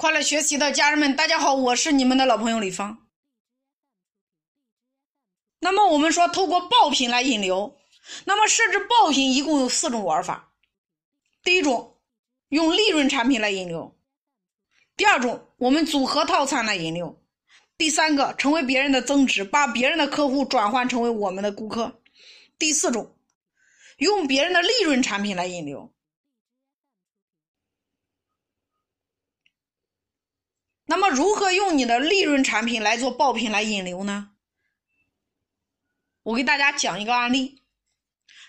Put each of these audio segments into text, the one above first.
快乐学习的家人们，大家好，我是你们的老朋友李芳。那么我们说，透过爆品来引流，那么设置爆品一共有四种玩法。第一种，用利润产品来引流；第二种，我们组合套餐来引流；第三个，成为别人的增值，把别人的客户转换成为我们的顾客；第四种，用别人的利润产品来引流。那么，如何用你的利润产品来做爆品来引流呢？我给大家讲一个案例。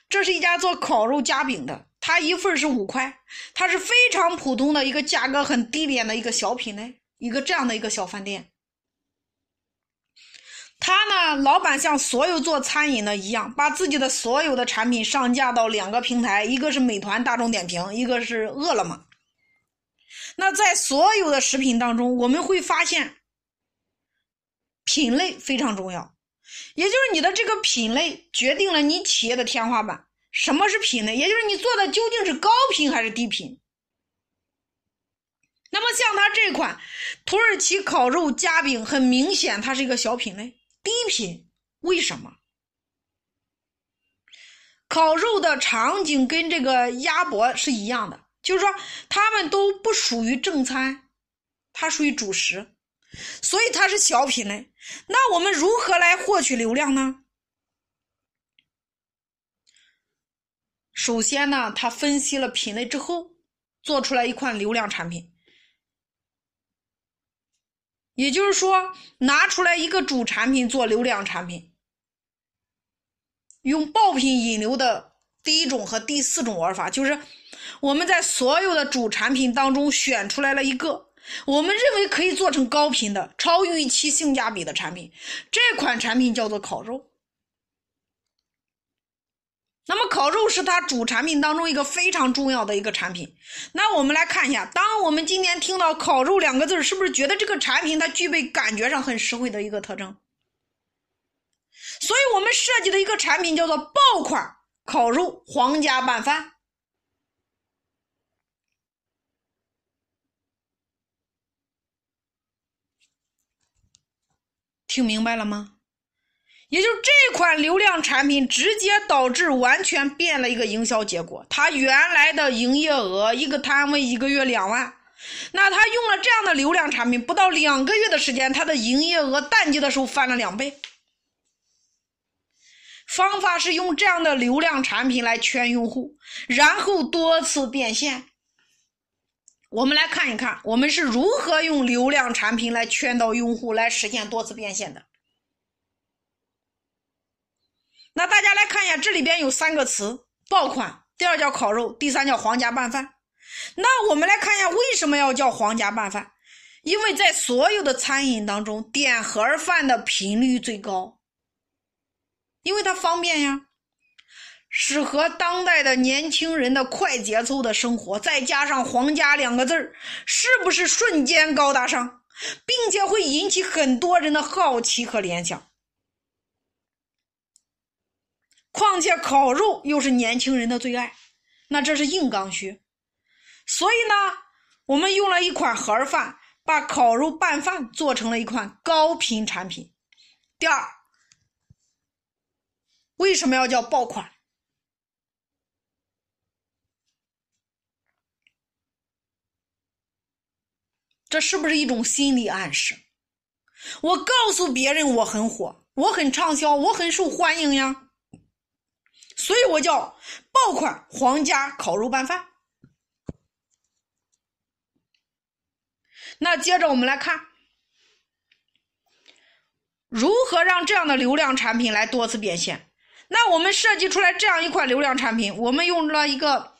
这是一家做烤肉夹饼的，它一份是五块，它是非常普通的一个价格很低廉的一个小品类，一个这样的一个小饭店。他呢，老板像所有做餐饮的一样，把自己的所有的产品上架到两个平台，一个是美团、大众点评，一个是饿了么。那在所有的食品当中，我们会发现品类非常重要，也就是你的这个品类决定了你企业的天花板。什么是品类？也就是你做的究竟是高频还是低频？那么像它这款土耳其烤肉夹饼，很明显它是一个小品类，低频。为什么？烤肉的场景跟这个鸭脖是一样的。就是说，他们都不属于正餐，它属于主食，所以它是小品类。那我们如何来获取流量呢？首先呢，他分析了品类之后，做出来一款流量产品。也就是说，拿出来一个主产品做流量产品，用爆品引流的第一种和第四种玩法，就是。我们在所有的主产品当中选出来了一个，我们认为可以做成高频的、超预期性价比的产品。这款产品叫做烤肉。那么烤肉是它主产品当中一个非常重要的一个产品。那我们来看一下，当我们今天听到“烤肉”两个字，是不是觉得这个产品它具备感觉上很实惠的一个特征？所以我们设计的一个产品叫做爆款烤肉皇家拌饭。听明白了吗？也就是这款流量产品直接导致完全变了一个营销结果。它原来的营业额一个摊位一个月两万，那他用了这样的流量产品，不到两个月的时间，他的营业额淡季的时候翻了两倍。方法是用这样的流量产品来圈用户，然后多次变现。我们来看一看，我们是如何用流量产品来圈到用户，来实现多次变现的。那大家来看一下，这里边有三个词：爆款，第二叫烤肉，第三叫皇家拌饭。那我们来看一下，为什么要叫皇家拌饭？因为在所有的餐饮当中，点盒饭的频率最高，因为它方便呀。适合当代的年轻人的快节奏的生活，再加上“皇家”两个字儿，是不是瞬间高大上，并且会引起很多人的好奇和联想？况且烤肉又是年轻人的最爱，那这是硬刚需。所以呢，我们用了一款盒饭，把烤肉拌饭做成了一款高频产品。第二，为什么要叫爆款？这是不是一种心理暗示？我告诉别人我很火，我很畅销，我很受欢迎呀，所以我叫爆款皇家烤肉拌饭。那接着我们来看，如何让这样的流量产品来多次变现？那我们设计出来这样一款流量产品，我们用了一个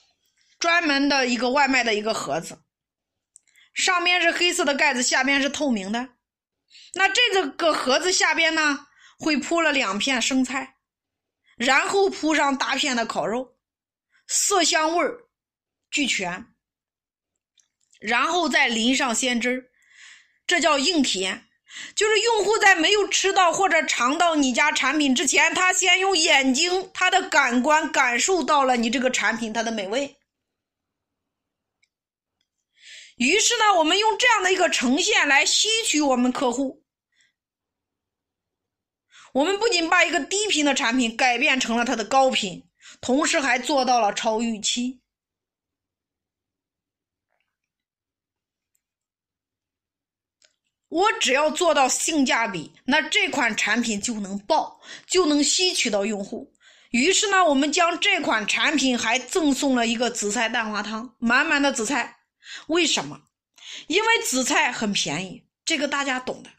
专门的一个外卖的一个盒子。上面是黑色的盖子，下边是透明的。那这个盒子下边呢，会铺了两片生菜，然后铺上大片的烤肉，色香味俱全，然后再淋上鲜汁这叫硬体验。就是用户在没有吃到或者尝到你家产品之前，他先用眼睛、他的感官感受到了你这个产品它的美味。于是呢，我们用这样的一个呈现来吸取我们客户。我们不仅把一个低频的产品改变成了它的高频，同时还做到了超预期。我只要做到性价比，那这款产品就能爆，就能吸取到用户。于是呢，我们将这款产品还赠送了一个紫菜蛋花汤，满满的紫菜。为什么？因为紫菜很便宜，这个大家懂的。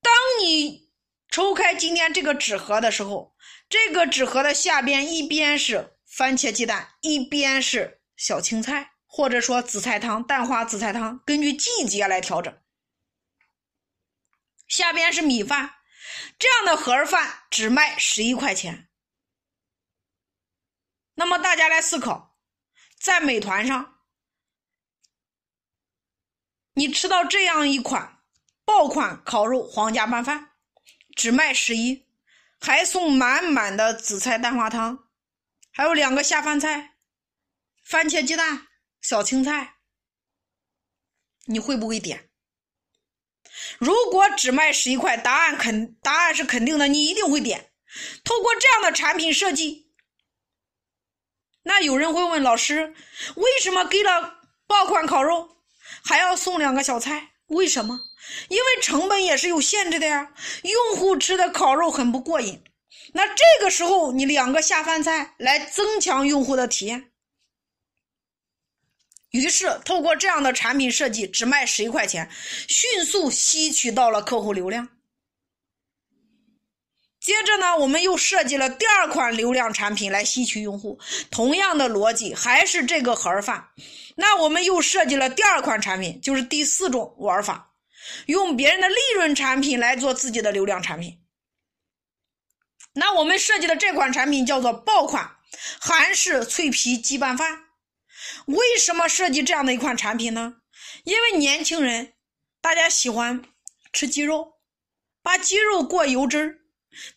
当你抽开今天这个纸盒的时候，这个纸盒的下边一边是番茄鸡蛋，一边是小青菜。或者说紫菜汤、蛋花紫菜汤，根据季节来调整。下边是米饭，这样的盒饭只卖十一块钱。那么大家来思考，在美团上，你吃到这样一款爆款烤肉皇家拌饭，只卖十一，还送满满的紫菜蛋花汤，还有两个下饭菜，番茄鸡蛋。小青菜，你会不会点？如果只卖十一块，答案肯答案是肯定的，你一定会点。透过这样的产品设计，那有人会问老师，为什么给了爆款烤肉还要送两个小菜？为什么？因为成本也是有限制的呀。用户吃的烤肉很不过瘾，那这个时候你两个下饭菜来增强用户的体验。于是，透过这样的产品设计，只卖十一块钱，迅速吸取到了客户流量。接着呢，我们又设计了第二款流量产品来吸取用户，同样的逻辑，还是这个盒饭。那我们又设计了第二款产品，就是第四种玩法，用别人的利润产品来做自己的流量产品。那我们设计的这款产品叫做爆款韩式脆皮鸡拌饭。为什么设计这样的一款产品呢？因为年轻人大家喜欢吃鸡肉，把鸡肉过油脂儿，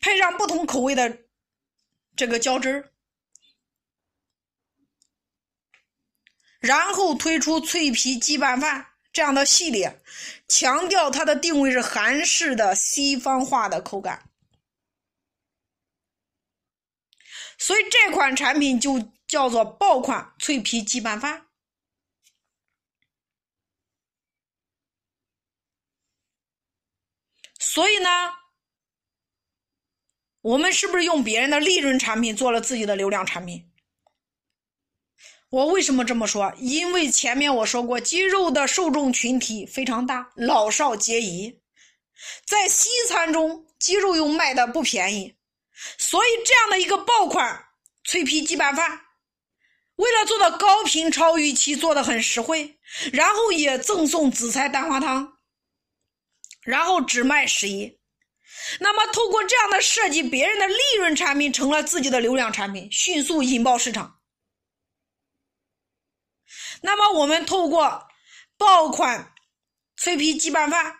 配上不同口味的这个浇汁儿，然后推出脆皮鸡拌饭这样的系列，强调它的定位是韩式的西方化的口感，所以这款产品就。叫做爆款脆皮鸡拌饭，所以呢，我们是不是用别人的利润产品做了自己的流量产品？我为什么这么说？因为前面我说过，鸡肉的受众群体非常大，老少皆宜，在西餐中，鸡肉又卖的不便宜，所以这样的一个爆款脆皮鸡拌饭。为了做到高频超预期，做的很实惠，然后也赠送紫菜蛋花汤，然后只卖十一。那么，透过这样的设计，别人的利润产品成了自己的流量产品，迅速引爆市场。那么，我们透过爆款脆皮鸡拌饭，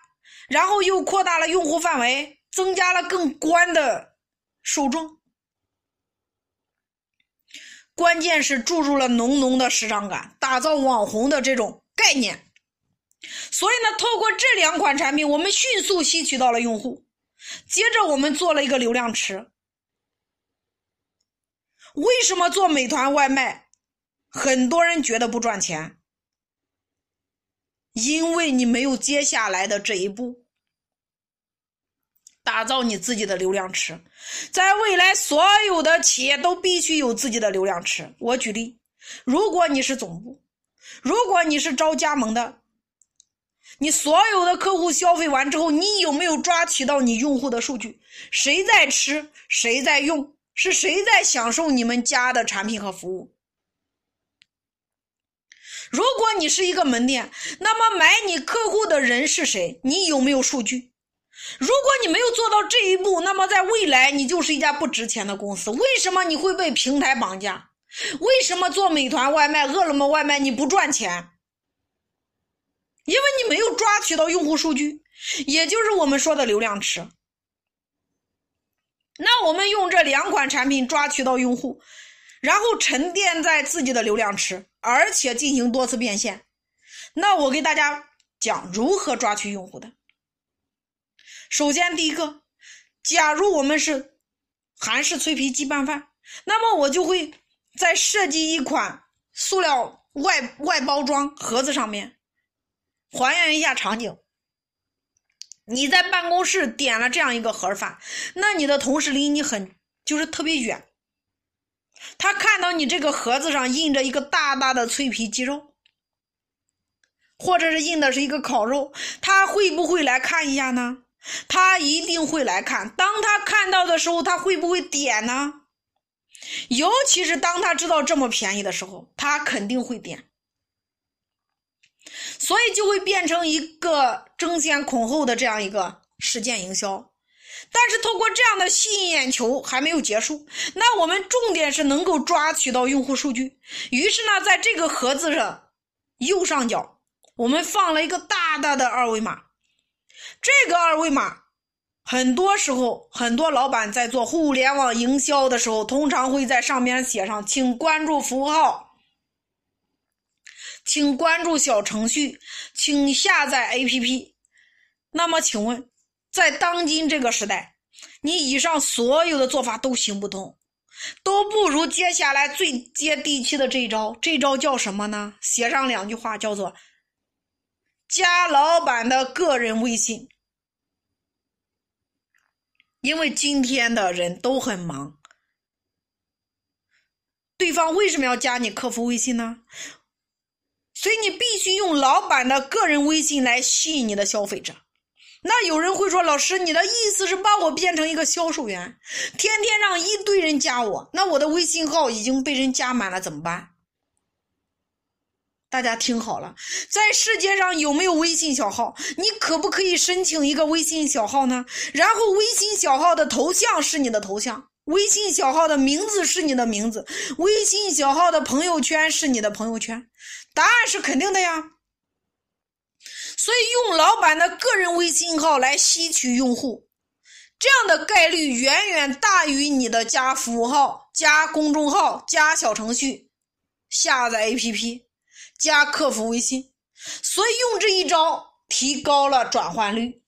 然后又扩大了用户范围，增加了更宽的受众。关键是注入了浓浓的时尚感，打造网红的这种概念。所以呢，透过这两款产品，我们迅速吸取到了用户。接着，我们做了一个流量池。为什么做美团外卖，很多人觉得不赚钱？因为你没有接下来的这一步。打造你自己的流量池，在未来，所有的企业都必须有自己的流量池。我举例，如果你是总部，如果你是招加盟的，你所有的客户消费完之后，你有没有抓取到你用户的数据？谁在吃？谁在用？是谁在享受你们家的产品和服务？如果你是一个门店，那么买你客户的人是谁？你有没有数据？如果你没有做到这一步，那么在未来你就是一家不值钱的公司。为什么你会被平台绑架？为什么做美团外卖、饿了么外卖你不赚钱？因为你没有抓取到用户数据，也就是我们说的流量池。那我们用这两款产品抓取到用户，然后沉淀在自己的流量池，而且进行多次变现，那我给大家讲如何抓取用户的。首先，第一个，假如我们是韩式脆皮鸡拌饭，那么我就会在设计一款塑料外外包装盒子上面，还原一下场景。你在办公室点了这样一个盒饭，那你的同事离你很就是特别远，他看到你这个盒子上印着一个大大的脆皮鸡肉，或者是印的是一个烤肉，他会不会来看一下呢？他一定会来看。当他看到的时候，他会不会点呢？尤其是当他知道这么便宜的时候，他肯定会点。所以就会变成一个争先恐后的这样一个事件营销，但是通过这样的吸引眼球还没有结束，那我们重点是能够抓取到用户数据。于是呢，在这个盒子上右上角，我们放了一个大大的二维码。这个二维码，很多时候很多老板在做互联网营销的时候，通常会在上面写上“请关注服务号”。请关注小程序，请下载 APP。那么，请问，在当今这个时代，你以上所有的做法都行不通，都不如接下来最接地气的这一招。这招叫什么呢？写上两句话，叫做“加老板的个人微信”。因为今天的人都很忙，对方为什么要加你客服微信呢？所以你必须用老板的个人微信来吸引你的消费者。那有人会说：“老师，你的意思是把我变成一个销售员，天天让一堆人加我？那我的微信号已经被人加满了，怎么办？”大家听好了，在世界上有没有微信小号？你可不可以申请一个微信小号呢？然后微信小号的头像是你的头像，微信小号的名字是你的名字，微信小号的朋友圈是你的朋友圈。答案是肯定的呀，所以用老板的个人微信号来吸取用户，这样的概率远远大于你的加服务号、加公众号、加小程序、下载 APP、加客服微信。所以用这一招提高了转换率。